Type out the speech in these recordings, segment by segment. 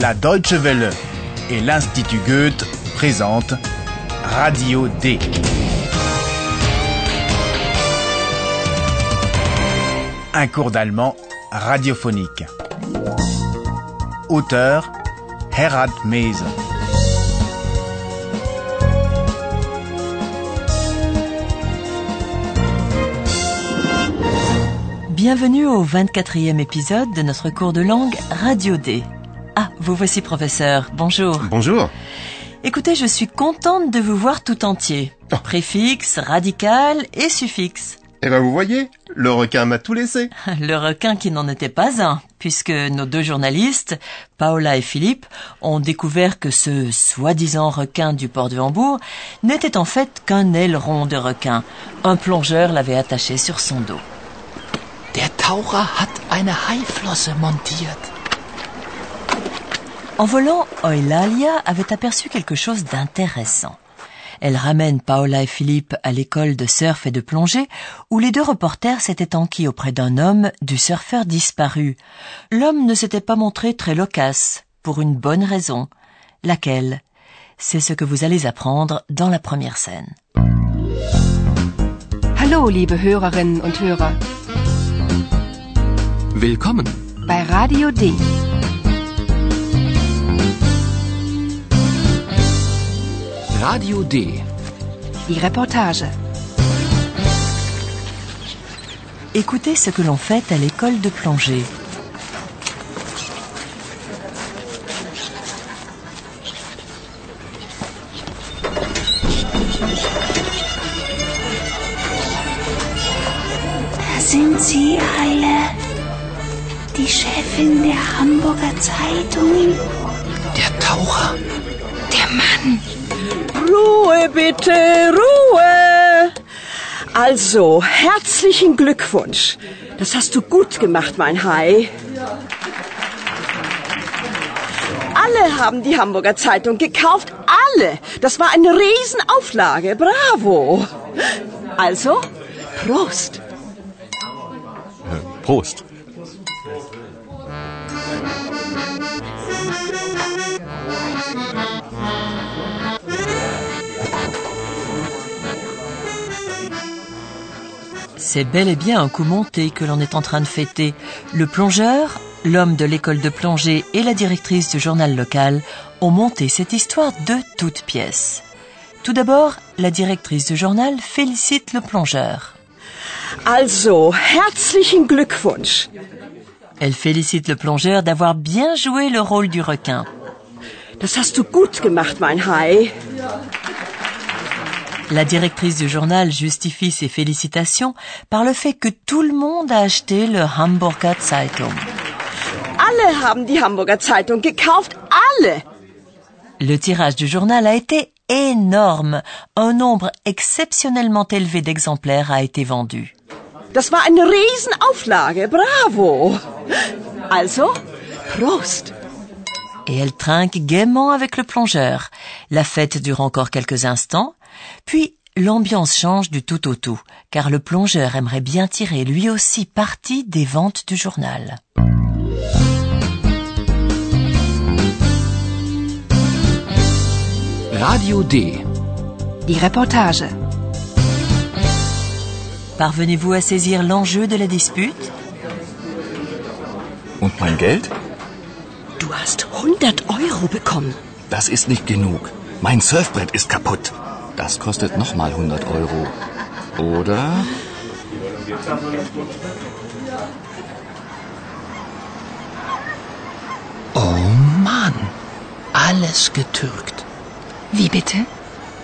La Deutsche Welle et l'Institut Goethe présentent Radio D. Un cours d'allemand radiophonique. Auteur Herald Mese. Bienvenue au 24e épisode de notre cours de langue Radio D. Ah, vous voici professeur. Bonjour. Bonjour. Écoutez, je suis contente de vous voir tout entier. Oh. Préfixe, radical et suffixe. Eh ben vous voyez, le requin m'a tout laissé. Le requin qui n'en était pas un, puisque nos deux journalistes, Paola et Philippe, ont découvert que ce soi-disant requin du port de Hambourg n'était en fait qu'un aileron de requin. Un plongeur l'avait attaché sur son dos. Der Taucher hat eine Haiflosse montiert. En volant, Eulalia avait aperçu quelque chose d'intéressant. Elle ramène Paola et Philippe à l'école de surf et de plongée où les deux reporters s'étaient enquis auprès d'un homme du surfeur disparu. L'homme ne s'était pas montré très loquace, pour une bonne raison. Laquelle? C'est ce que vous allez apprendre dans la première scène. Hallo, liebe Hörerinnen und Hörer, Willkommen. bei Radio D. Radio D. Die Reportage. Écoutez ce que l'on fait à l'école de plongée. Da sind sie alle. Die Chefin der Hamburger Zeitung? Der Taucher. Der Mann. Ruhe bitte, Ruhe! Also, herzlichen Glückwunsch. Das hast du gut gemacht, mein Hai. Alle haben die Hamburger Zeitung gekauft. Alle. Das war eine Riesenauflage. Bravo. Also, Prost. Prost. C'est bel et bien un coup monté que l'on est en train de fêter. Le plongeur, l'homme de l'école de plongée et la directrice du journal local ont monté cette histoire de toutes pièces. Tout d'abord, la directrice du journal félicite le plongeur. Also, herzlichen Glückwunsch. Elle félicite le plongeur d'avoir bien joué le rôle du requin. Das hast du gut gemacht, mein Hai. La directrice du journal justifie ses félicitations par le fait que tout le monde a acheté le Hamburger Zeitung. Alle haben die Hamburger Zeitung gekauft. Alle. Le tirage du journal a été énorme. Un nombre exceptionnellement élevé d'exemplaires a été vendu. Das war eine Riesenauflage. Bravo. Also, Prost. Et elle trinque gaiement avec le plongeur. La fête dure encore quelques instants, puis l'ambiance change du tout au tout, car le plongeur aimerait bien tirer lui aussi parti des ventes du journal. Radio D. Die Reportage. Parvenez-vous à saisir l'enjeu de la dispute? Und mein Geld? Du hast 100 Euro bekommen. Das ist nicht genug. Mein Surfbrett ist kaputt. Das kostet nochmal 100 Euro. Oder? Oh Mann. Alles getürkt. Wie bitte?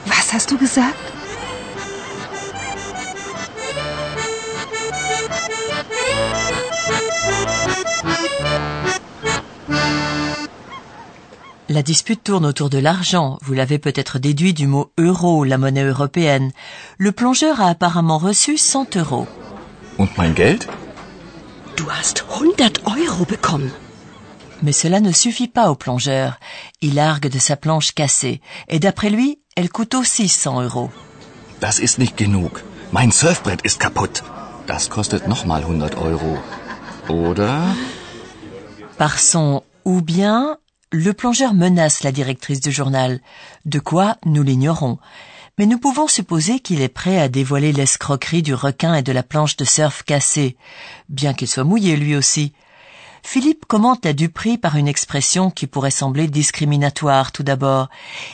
Was hast du gesagt? La dispute tourne autour de l'argent. Vous l'avez peut-être déduit du mot euro, la monnaie européenne. Le plongeur a apparemment reçu 100 euros. Und mein Geld? Du hast 100 Euro bekommen. Mais cela ne suffit pas au plongeur. Il argue de sa planche cassée. Et d'après lui, elle coûte aussi 100 euros. Das ist nicht genug. Mein Surfbrett ist kaputt. Das kostet nochmal 100 Euro. Oder? Par son ou bien, le plongeur menace la directrice du journal. De quoi, nous l'ignorons. Mais nous pouvons supposer qu'il est prêt à dévoiler l'escroquerie du requin et de la planche de surf cassée, bien qu'il soit mouillé lui aussi. Philippe commente la duperie par une expression qui pourrait sembler discriminatoire tout d'abord.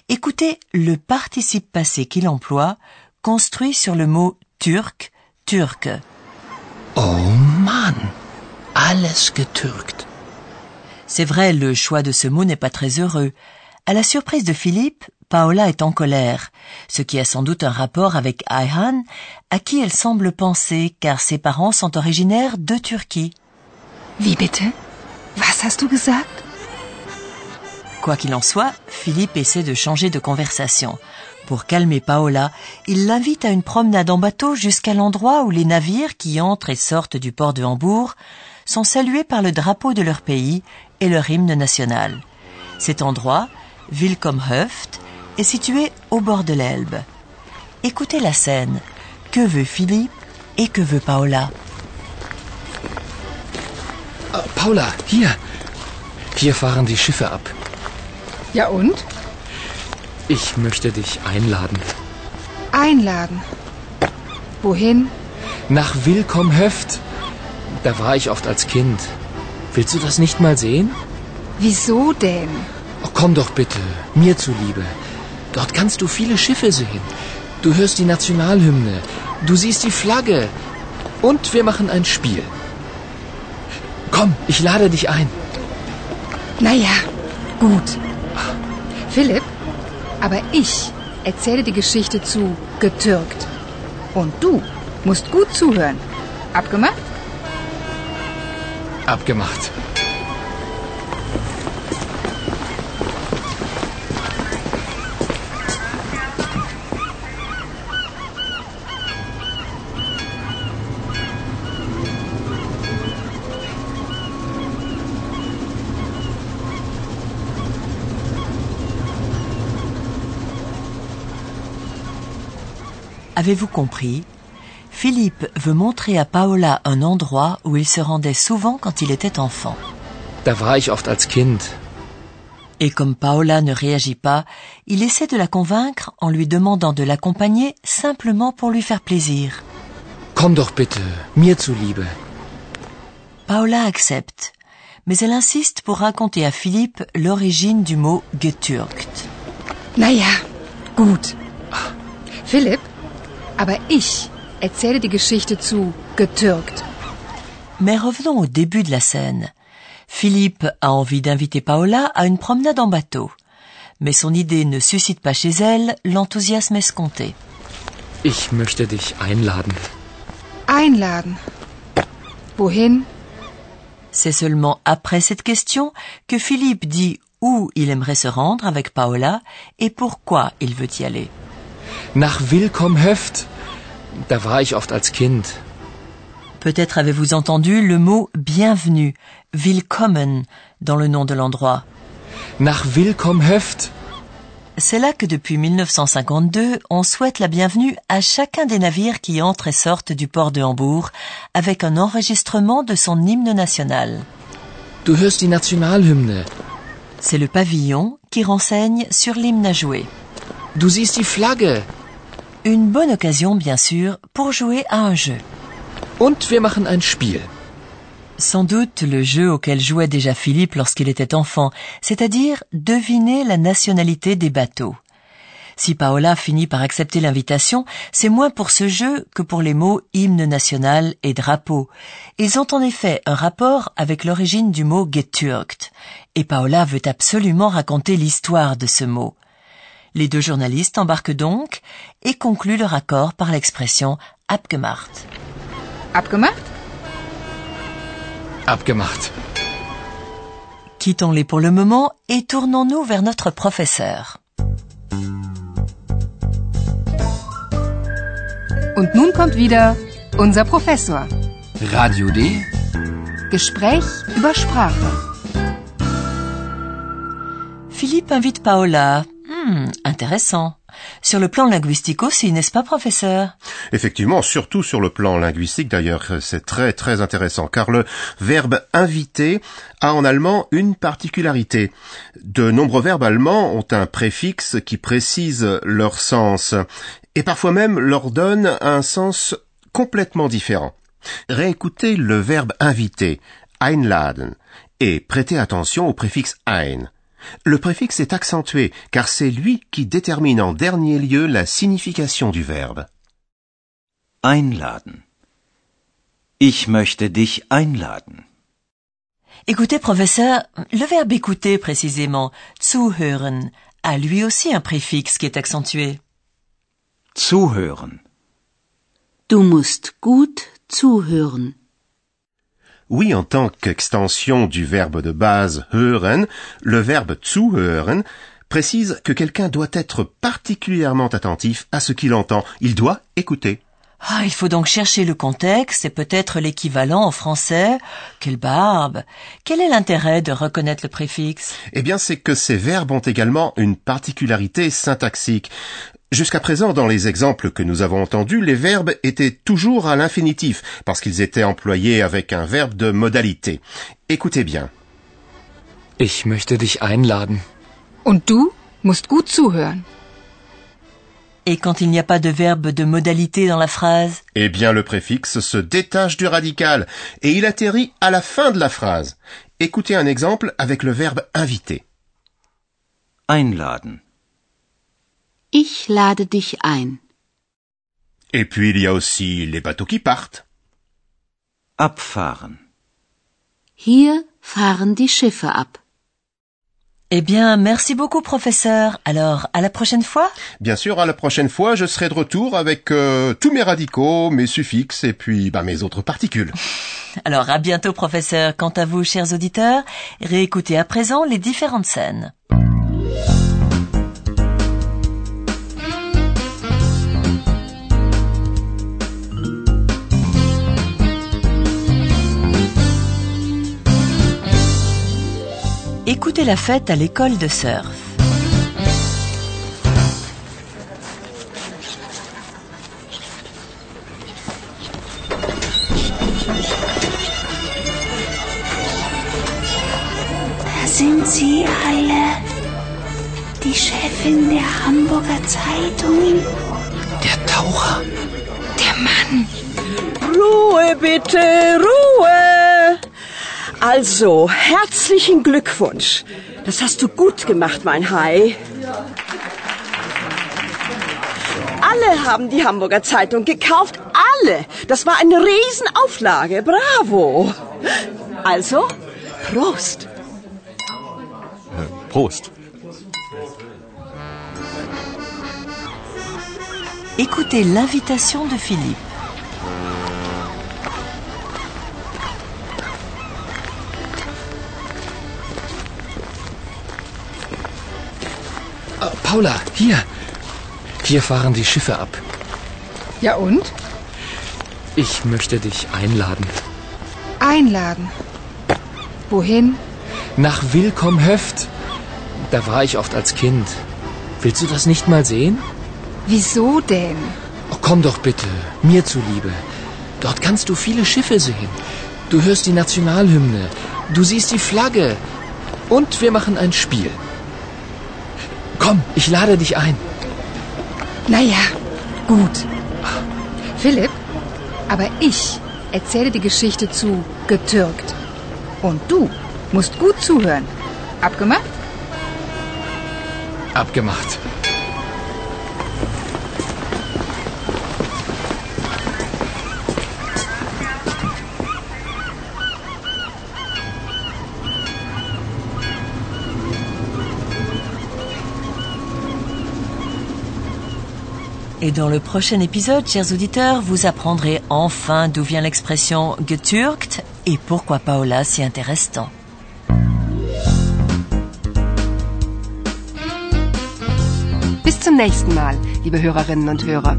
Écoutez le participe passé qu'il emploie, construit sur le mot turc, turc. Oh Mann, alles getürkt. C'est vrai, le choix de ce mot n'est pas très heureux. À la surprise de Philippe, Paola est en colère, ce qui a sans doute un rapport avec Ayhan, à qui elle semble penser, car ses parents sont originaires de Turquie. Wie bitte? Was hast du gesagt? Quoi qu'il en soit, Philippe essaie de changer de conversation. Pour calmer Paola, il l'invite à une promenade en bateau jusqu'à l'endroit où les navires qui entrent et sortent du port de Hambourg sont salués par le drapeau de leur pays et leur hymne national. Cet endroit, Wilkomhöft, est situé au bord de l'Elbe. Écoutez la scène. Que veut Philippe et que veut Paola? Ah, Paula, hier. Hier fahren die Schiffe ab. Ja und? Ich möchte dich einladen. Einladen. Wohin? Nach Willkomhöft. Da war ich oft als Kind. Willst du das nicht mal sehen? Wieso denn? Oh, komm doch bitte, mir zuliebe. Dort kannst du viele Schiffe sehen. Du hörst die Nationalhymne. Du siehst die Flagge. Und wir machen ein Spiel. Komm, ich lade dich ein. Naja, gut. Philipp, aber ich erzähle die Geschichte zu getürkt. Und du musst gut zuhören. Abgemacht? Abgemacht. Avez-vous compris Philippe veut montrer à Paola un endroit où il se rendait souvent quand il était enfant. Da war ich oft als Kind. Et comme Paola ne réagit pas, il essaie de la convaincre en lui demandant de l'accompagner simplement pour lui faire plaisir. Komm doch bitte, mir zuliebe. Paola accepte, mais elle insiste pour raconter à Philippe l'origine du mot getürkt. Naja, gut. Philipp, aber ich erzähle die Geschichte zu getürkt. Mais revenons au début de la scène. Philippe a envie d'inviter Paola à une promenade en bateau. Mais son idée ne suscite pas chez elle l'enthousiasme escompté. Ich möchte dich einladen. Einladen? Wohin? C'est seulement après cette question que Philippe dit où il aimerait se rendre avec Paola et pourquoi il veut y aller. Nach Willkomhöft? Da war ich oft als Kind. Peut-être avez-vous entendu le mot bienvenue, willkommen, dans le nom de l'endroit. Nach Willkomhöft? C'est là que depuis 1952, on souhaite la bienvenue à chacun des navires qui entrent et sortent du port de Hambourg avec un enregistrement de son hymne national. Du hörst die Nationalhymne. C'est le pavillon qui renseigne sur l'hymne à jouer. Du siehst die Flagge. Une bonne occasion, bien sûr, pour jouer à un jeu. Und wir machen ein Spiel. Sans doute le jeu auquel jouait déjà Philippe lorsqu'il était enfant, c'est-à-dire deviner la nationalité des bateaux. Si Paola finit par accepter l'invitation, c'est moins pour ce jeu que pour les mots hymne national et drapeau. Ils ont en effet un rapport avec l'origine du mot getürkt, et Paola veut absolument raconter l'histoire de ce mot. Les deux journalistes embarquent donc et concluent leur accord par l'expression abgemacht. Abgemacht? Abgemacht. Quittons-les pour le moment et tournons-nous vers notre professeur. Und nun kommt wieder unser Professor. Radio D. Gespräch über Sprache. Philippe invite Paola. Hmm, intéressant. Sur le plan linguistique aussi, n'est-ce pas, professeur? Effectivement, surtout sur le plan linguistique d'ailleurs, c'est très très intéressant car le verbe inviter a en allemand une particularité. De nombreux verbes allemands ont un préfixe qui précise leur sens et parfois même leur donne un sens complètement différent. Réécoutez le verbe inviter, einladen, et prêtez attention au préfixe ein. Le préfixe est accentué car c'est lui qui détermine en dernier lieu la signification du verbe. Einladen. Ich möchte dich einladen. Écoutez, professeur, le verbe écouter précisément, zuhören, a lui aussi un préfixe qui est accentué. Zuhören. Du musst gut zuhören. Oui, en tant qu'extension du verbe de base hören, le verbe zuhören précise que quelqu'un doit être particulièrement attentif à ce qu'il entend. Il doit écouter. Ah, il faut donc chercher le contexte et peut-être l'équivalent en français. Quelle barbe Quel est l'intérêt de reconnaître le préfixe? Eh bien, c'est que ces verbes ont également une particularité syntaxique. Jusqu'à présent, dans les exemples que nous avons entendus, les verbes étaient toujours à l'infinitif, parce qu'ils étaient employés avec un verbe de modalité. Écoutez bien. Ich möchte dich einladen. Und du musst gut zuhören. Et quand il n'y a pas de verbe de modalité dans la phrase? Eh bien, le préfixe se détache du radical, et il atterrit à la fin de la phrase. Écoutez un exemple avec le verbe inviter. Einladen. Ich lade dich ein. Et puis il y a aussi les bateaux qui partent. Abfahren. Hier fahren die Schiffe ab. Eh bien, merci beaucoup, professeur. Alors, à la prochaine fois? Bien sûr, à la prochaine fois, je serai de retour avec euh, tous mes radicaux, mes suffixes et puis bah, mes autres particules. Alors, à bientôt, professeur. Quant à vous, chers auditeurs, réécoutez à présent les différentes scènes. La fête à l'école de surf. Da sind sie alle. Die Chefin der Hamburger Zeitung? Der Taucher. Der Mann. Ruhe bitte, Ruhe. Also, herzlichen Glückwunsch. Das hast du gut gemacht, mein Hai. Alle haben die Hamburger Zeitung gekauft. Alle. Das war eine Riesenauflage. Bravo. Also, Prost. Prost. Écoutez l'invitation de Philippe. Paula, hier. Hier fahren die Schiffe ab. Ja und? Ich möchte dich einladen. Einladen. Wohin? Nach Willkommhöft. Da war ich oft als Kind. Willst du das nicht mal sehen? Wieso denn? Oh, komm doch bitte, mir zuliebe. Dort kannst du viele Schiffe sehen. Du hörst die Nationalhymne. Du siehst die Flagge. Und wir machen ein Spiel. Komm, ich lade dich ein. Naja, gut. Philipp, aber ich erzähle die Geschichte zu getürkt. Und du musst gut zuhören. Abgemacht? Abgemacht. Et dans le prochain épisode, chers auditeurs, vous apprendrez enfin d'où vient l'expression getürkt et pourquoi Paola s'y intéresse tant. Bis zum nächsten Mal, liebe Hörerinnen und Hörer.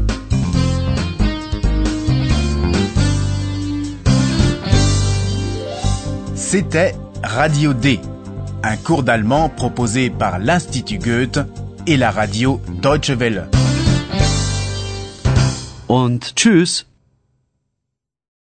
C'était Radio D, un cours d'allemand proposé par l'Institut Goethe et la radio Deutsche Welle. Und tschüss.